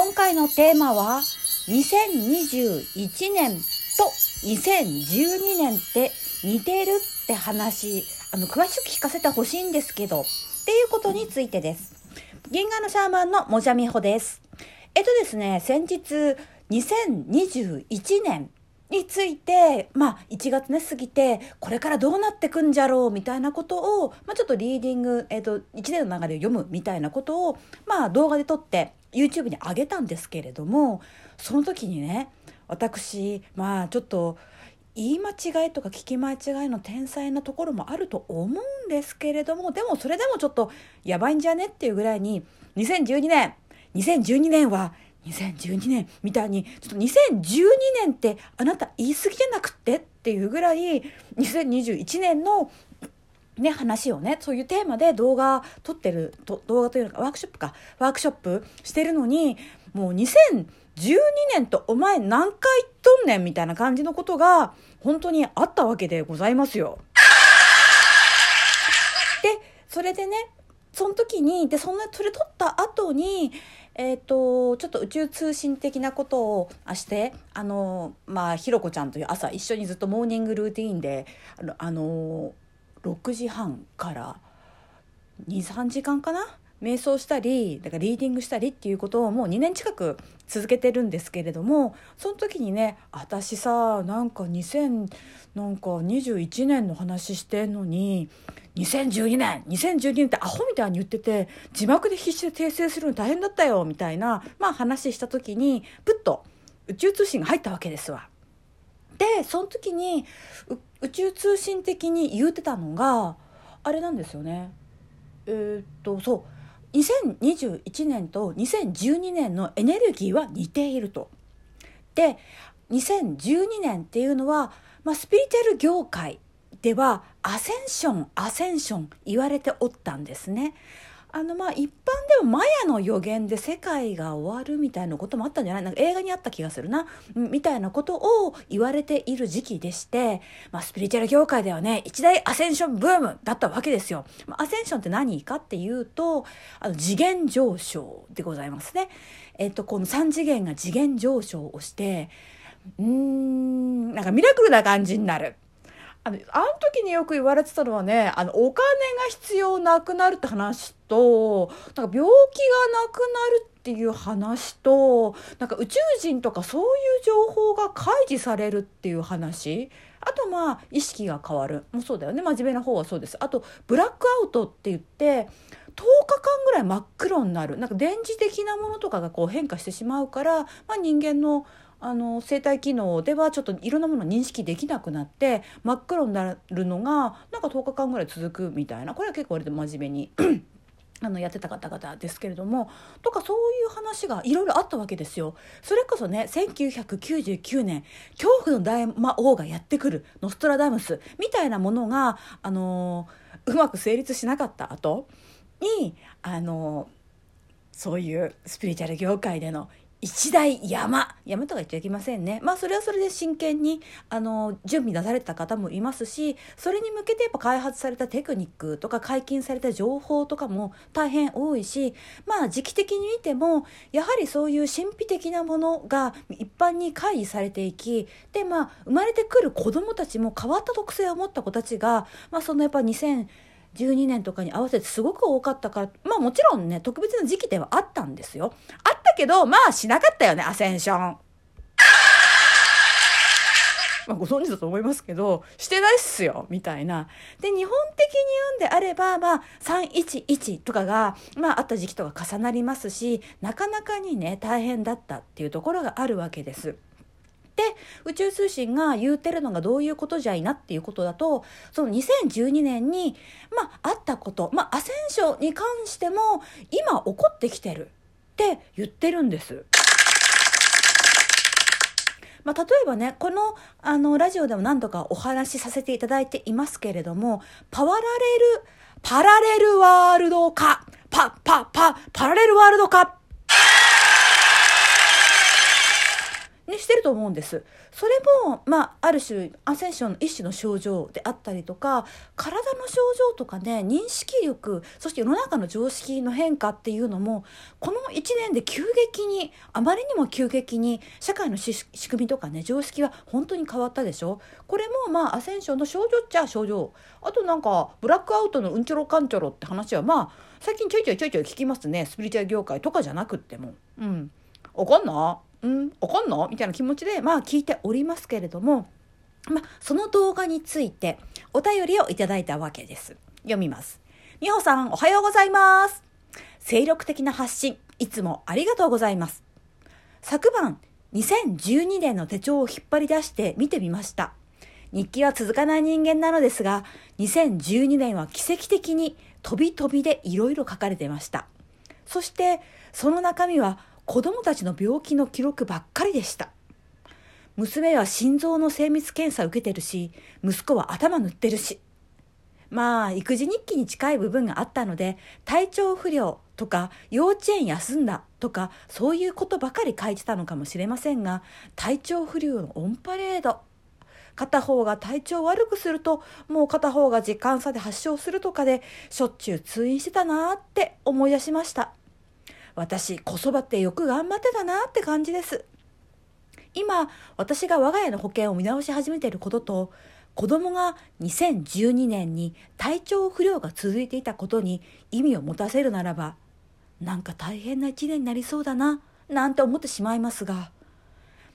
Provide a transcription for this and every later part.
今回のテーマは2021年と2012年って似てるって話。あの詳しく聞かせてほしいんですけど。っていうことについてです。銀河のシャーマンのもじゃみほです。えっとですね先日2021年について、まあ、1月ね、過ぎて、これからどうなってくんじゃろう、みたいなことを、まあ、ちょっとリーディング、えっ、と、1年の流れを読むみたいなことを、まあ、動画で撮って、YouTube に上げたんですけれども、その時にね、私、まあ、ちょっと、言い間違いとか聞き間違いの天才なところもあると思うんですけれども、でもそれでもちょっとやばいんじゃねっていうぐらいに、2012年、2012年は2012年みたいに、ちょっと2012年ってあなた言い過ぎじゃなくてっていうぐらい、2021年のね、話をね、そういうテーマで動画撮ってる、と動画というかワークショップか、ワークショップしてるのに、もう2012年とお前何回とんねんみたいな感じのことが本当にあったわけでございますよ。で、それでね、その時に、で、そんな、それ撮った後に、えっ、ー、と、ちょっと宇宙通信的なことをして、あの、まあ、ひろこちゃんという朝一緒にずっとモーニングルーティーンで、あの、あの6時半から23時間かな？瞑想したりだからリーディングしたりっていうことをもう2年近く続けてるんですけれどもその時にね私さなんか2000なんか21年の話してんのに2012年2012年ってアホみたいに言ってて字幕で必死で訂正するの大変だったよみたいな、まあ、話した時にプッと宇宙通信が入ったわけですわ。でその時に宇宙通信的に言うてたのがあれなんですよね。えー、っとそう2021年と2012年のエネルギーは似ていると。で2012年っていうのは、まあ、スピリチュアル業界ではアセンションアセンション言われておったんですね。あのまあ一般でもマヤの予言で世界が終わるみたいなこともあったんじゃない？なんか映画にあった気がするなみたいなことを言われている時期でして、まあ、スピリチュアル業界ではね一大アセンションブームだったわけですよ。まアセンションって何かっていうとあの次元上昇でございますね。えっとこの3次元が次元上昇をしてうーんなんかミラクルな感じになる。あのあの時によく言われてたのはねあのお金が必要なくなるって話となんか病気がなくなるっていう話となんか宇宙人とかそういう情報が開示されるっていう話。あとまあ意識が変わる。もうそうだよね。真面目な方はそうです。あとブラックアウトって言って10日間ぐらい真っ黒になる。なんか電磁的なものとかがこう変化してしまうから、まあ、人間のあの生体機能ではちょっといろんなものを認識できなくなって真っ黒になるのがなんか10日間ぐらい続くみたいなこれは結構割と真面目に あのやってた方々ですけれどもとかそういう話がいろいろあったわけですよ。それこそね1999年恐怖の大魔王がやってくるノストラダムスみたいなものが、あのうまく成立しなかった後に、あのそういうスピリチュアル業界での一大山。山とか言っちゃいけませんね。まあそれはそれで真剣にあの準備なされた方もいますしそれに向けてやっぱ開発されたテクニックとか解禁された情報とかも大変多いしまあ時期的に見てもやはりそういう神秘的なものが一般に開示されていきでまあ生まれてくる子どもたちも変わった特性を持った子たちがまあそのやっぱ2000 12年とかに合わせてすごく多かったからまあもちろんね特別な時期ではあったんですよあったけどまあしなかったよねアセンション。まあ、ご存知だと思いますけど、してないっすよ、みたいな。で、日本的に言うんであれば、まあ、311とかが、まあ、あった時期とか重なりますし、なかなかにね、大変だったっていうところがあるわけです。で宇宙通信が言うてるのがどういうことじゃいなっていうことだとその2012年にまああったことまあアセンションに関しても今起こってきてるって言ってるんです。まあ、例えばねこのあのラジオでも何度かお話しさせていただいていますけれどもパワラレルパラレルワールド化パパパパラレルワールド化ね、してると思うんです。それも、まあ、ある種アセンションの一種の症状であったりとか体の症状とかね認識力そして世の中の常識の変化っていうのもこの1年で急激にあまりにも急激に社会の仕組みとかね常識は本当に変わったでしょ？これもまあアセンションの症状っちゃ症状。あとなんかブラックアウトのうんちょろかんちょろって話はまあ最近ちょいちょいちょいちょい聞きますね。スピリチュアル業界とかじゃなくっても。うん。わかんなうんわかんなみたいな気持ちでまあ聞いておりますけれどもまあその動画についてお便りをいただいたわけです。読みます。美穂さんおはようございます。精力的な発信いつもありがとうございます。昨晩2012年の手帳を引っ張り出して見てみました。日記は続かない人間なのですが2012年は奇跡的に飛び飛びでいろいろ書かれてました。そしてその中身は子供たちの病気の記録ばっかりでした。娘は心臓の精密検査受けてるし息子は頭塗ってるし。まあ育児日記に近い部分があったので体調不良とか幼稚園休んだとかそういうことばかり書いてたのかもしれませんが体調不良のオンパレード。片方が体調悪くするともう片方が時間差で発症するとかでしょっちゅう通院してたなって思い出しました。私子育てよく頑張ってたなって感じです今私が我が家の保険を見直し始めていることと子供が2012年に体調不良が続いていたことに意味を持たせるならばなんか大変な一年になりそうだななんて思ってしまいますが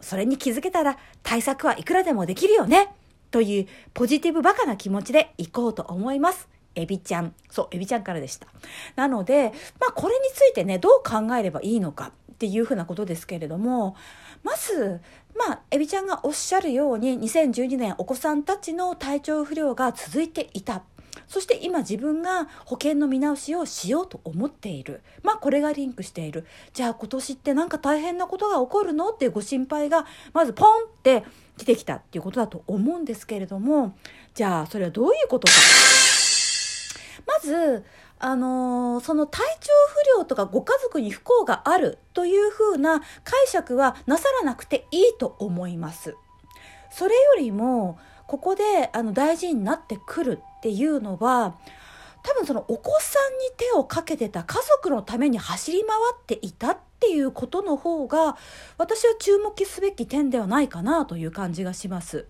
それに気づけたら対策はいくらでもできるよねというポジティブバカな気持ちでいこうと思います。エビちゃん。そう、エビちゃんからでした。なので、まあこれについてね、どう考えればいいのかっていうふうなことですけれども、まず、まあ、エビちゃんがおっしゃるように、2012年お子さんたちの体調不良が続いていた。そして今自分が保険の見直しをしようと思っている。まあこれがリンクしている。じゃあ今年って何か大変なことが起こるのっていうご心配がまずポンって出てきたっていうことだと思うんですけれども、じゃあそれはどういうことか。まず、あのー、その体調不良とかご家族に不幸があるというふうな解釈はなさらなくていいと思います。それよりも、ここであの大事になってくるっていうのは多分そのお子さんに手をかけてた家族のために走り回っていたっていうことの方が私は注目すべき点ではないかなという感じがします。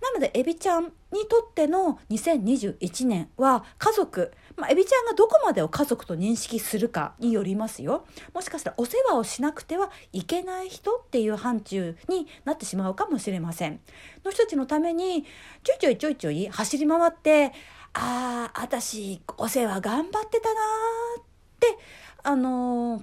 なので、エビちゃんにとっての2021年は家族、まあ、エビちゃんがどこまでを家族と認識するかによりますよ。もしかしたらお世話をしなくてはいけない人っていう範疇になってしまうかもしれません。の人たちのためにちょいちょいちょいちょい走り回って、ああ、私お世話頑張ってたなーって、あのー、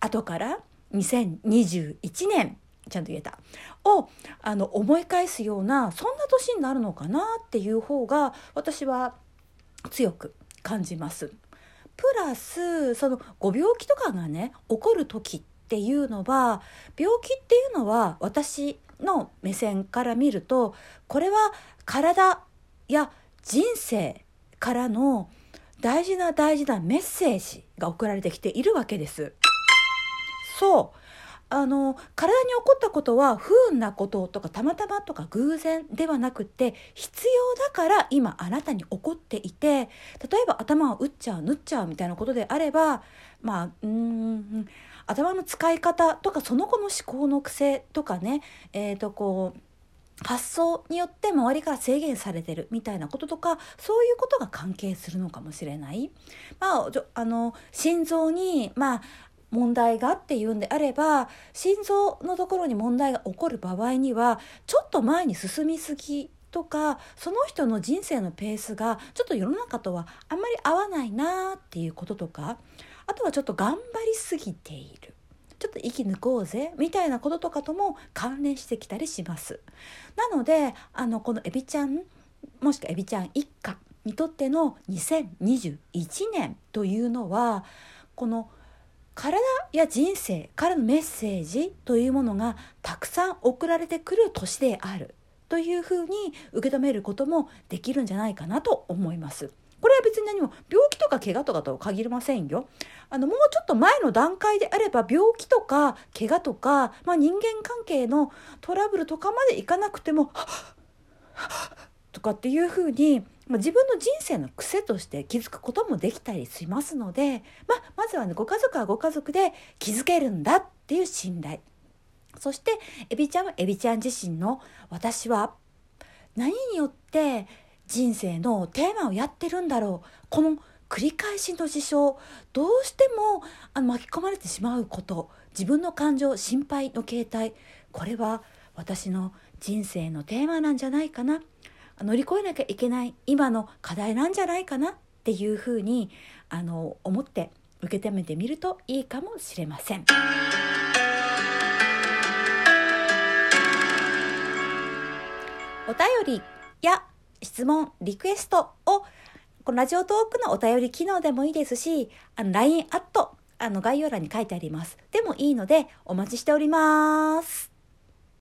後から2021年ちゃんと言えたをあの思い返すようなそんな年になるのかなっていう方が私は強く感じます。プラスそのご病気とかがね起こる時っていうのは病気っていうのは私の目線から見るとこれは体や人生からの大事な大事なメッセージが送られてきているわけです。そうあの体に起こったことは不運なこととかたまたまとか偶然ではなくて必要だから今あなたに起こっていて例えば頭を打っちゃう縫っちゃうみたいなことであればまあうん頭の使い方とかその後の思考の癖とかねえっ、ー、とこう発想によって周りから制限されてるみたいなこととかそういうことが関係するのかもしれない。まあ、あの心臓に、まあ、問題がっていうんであれば心臓のところに問題が起こる場合にはちょっと前に進みすぎとかその人の人生のペースがちょっと世の中とはあんまり合わないなっていうこととかあとはちょっと頑張りすぎているちょっと息抜こうぜみたいなこととかとも関連してきたりします。なのであのこのエビちゃんもしくはエビちゃん一家にとっての2021年というのはこの「体や人生からのメッセージというものがたくさん送られてくる年であるというふうに受け止めることもできるんじゃないかなと思います。これは別に何も病気とか怪我とかとは限りませんよ。あのもうちょっと前の段階であれば病気とか怪我とか、まあ、人間関係のトラブルとかまでいかなくてもとかっていうふうに、まあ、自分の人生の癖として気づくこともできたりしますので、まあ、まずはねご家族はご家族で気づけるんだっていう信頼。そしてエビちゃんはエビちゃん自身の私は何によって人生のテーマをやってるんだろう。この繰り返しの事象どうしてもあの巻き込まれてしまうこと自分の感情心配の形態これは私の人生のテーマなんじゃないかな。乗り越えなきゃいけない今の課題なんじゃないかなっていうふうにあの思って受け止めてみるといいかもしれません。お便りや質問、リクエストをこのラジオトークのお便り機能でもいいですし、あの LINE アット、あの概要欄に書いてあります。でもいいのでお待ちしております。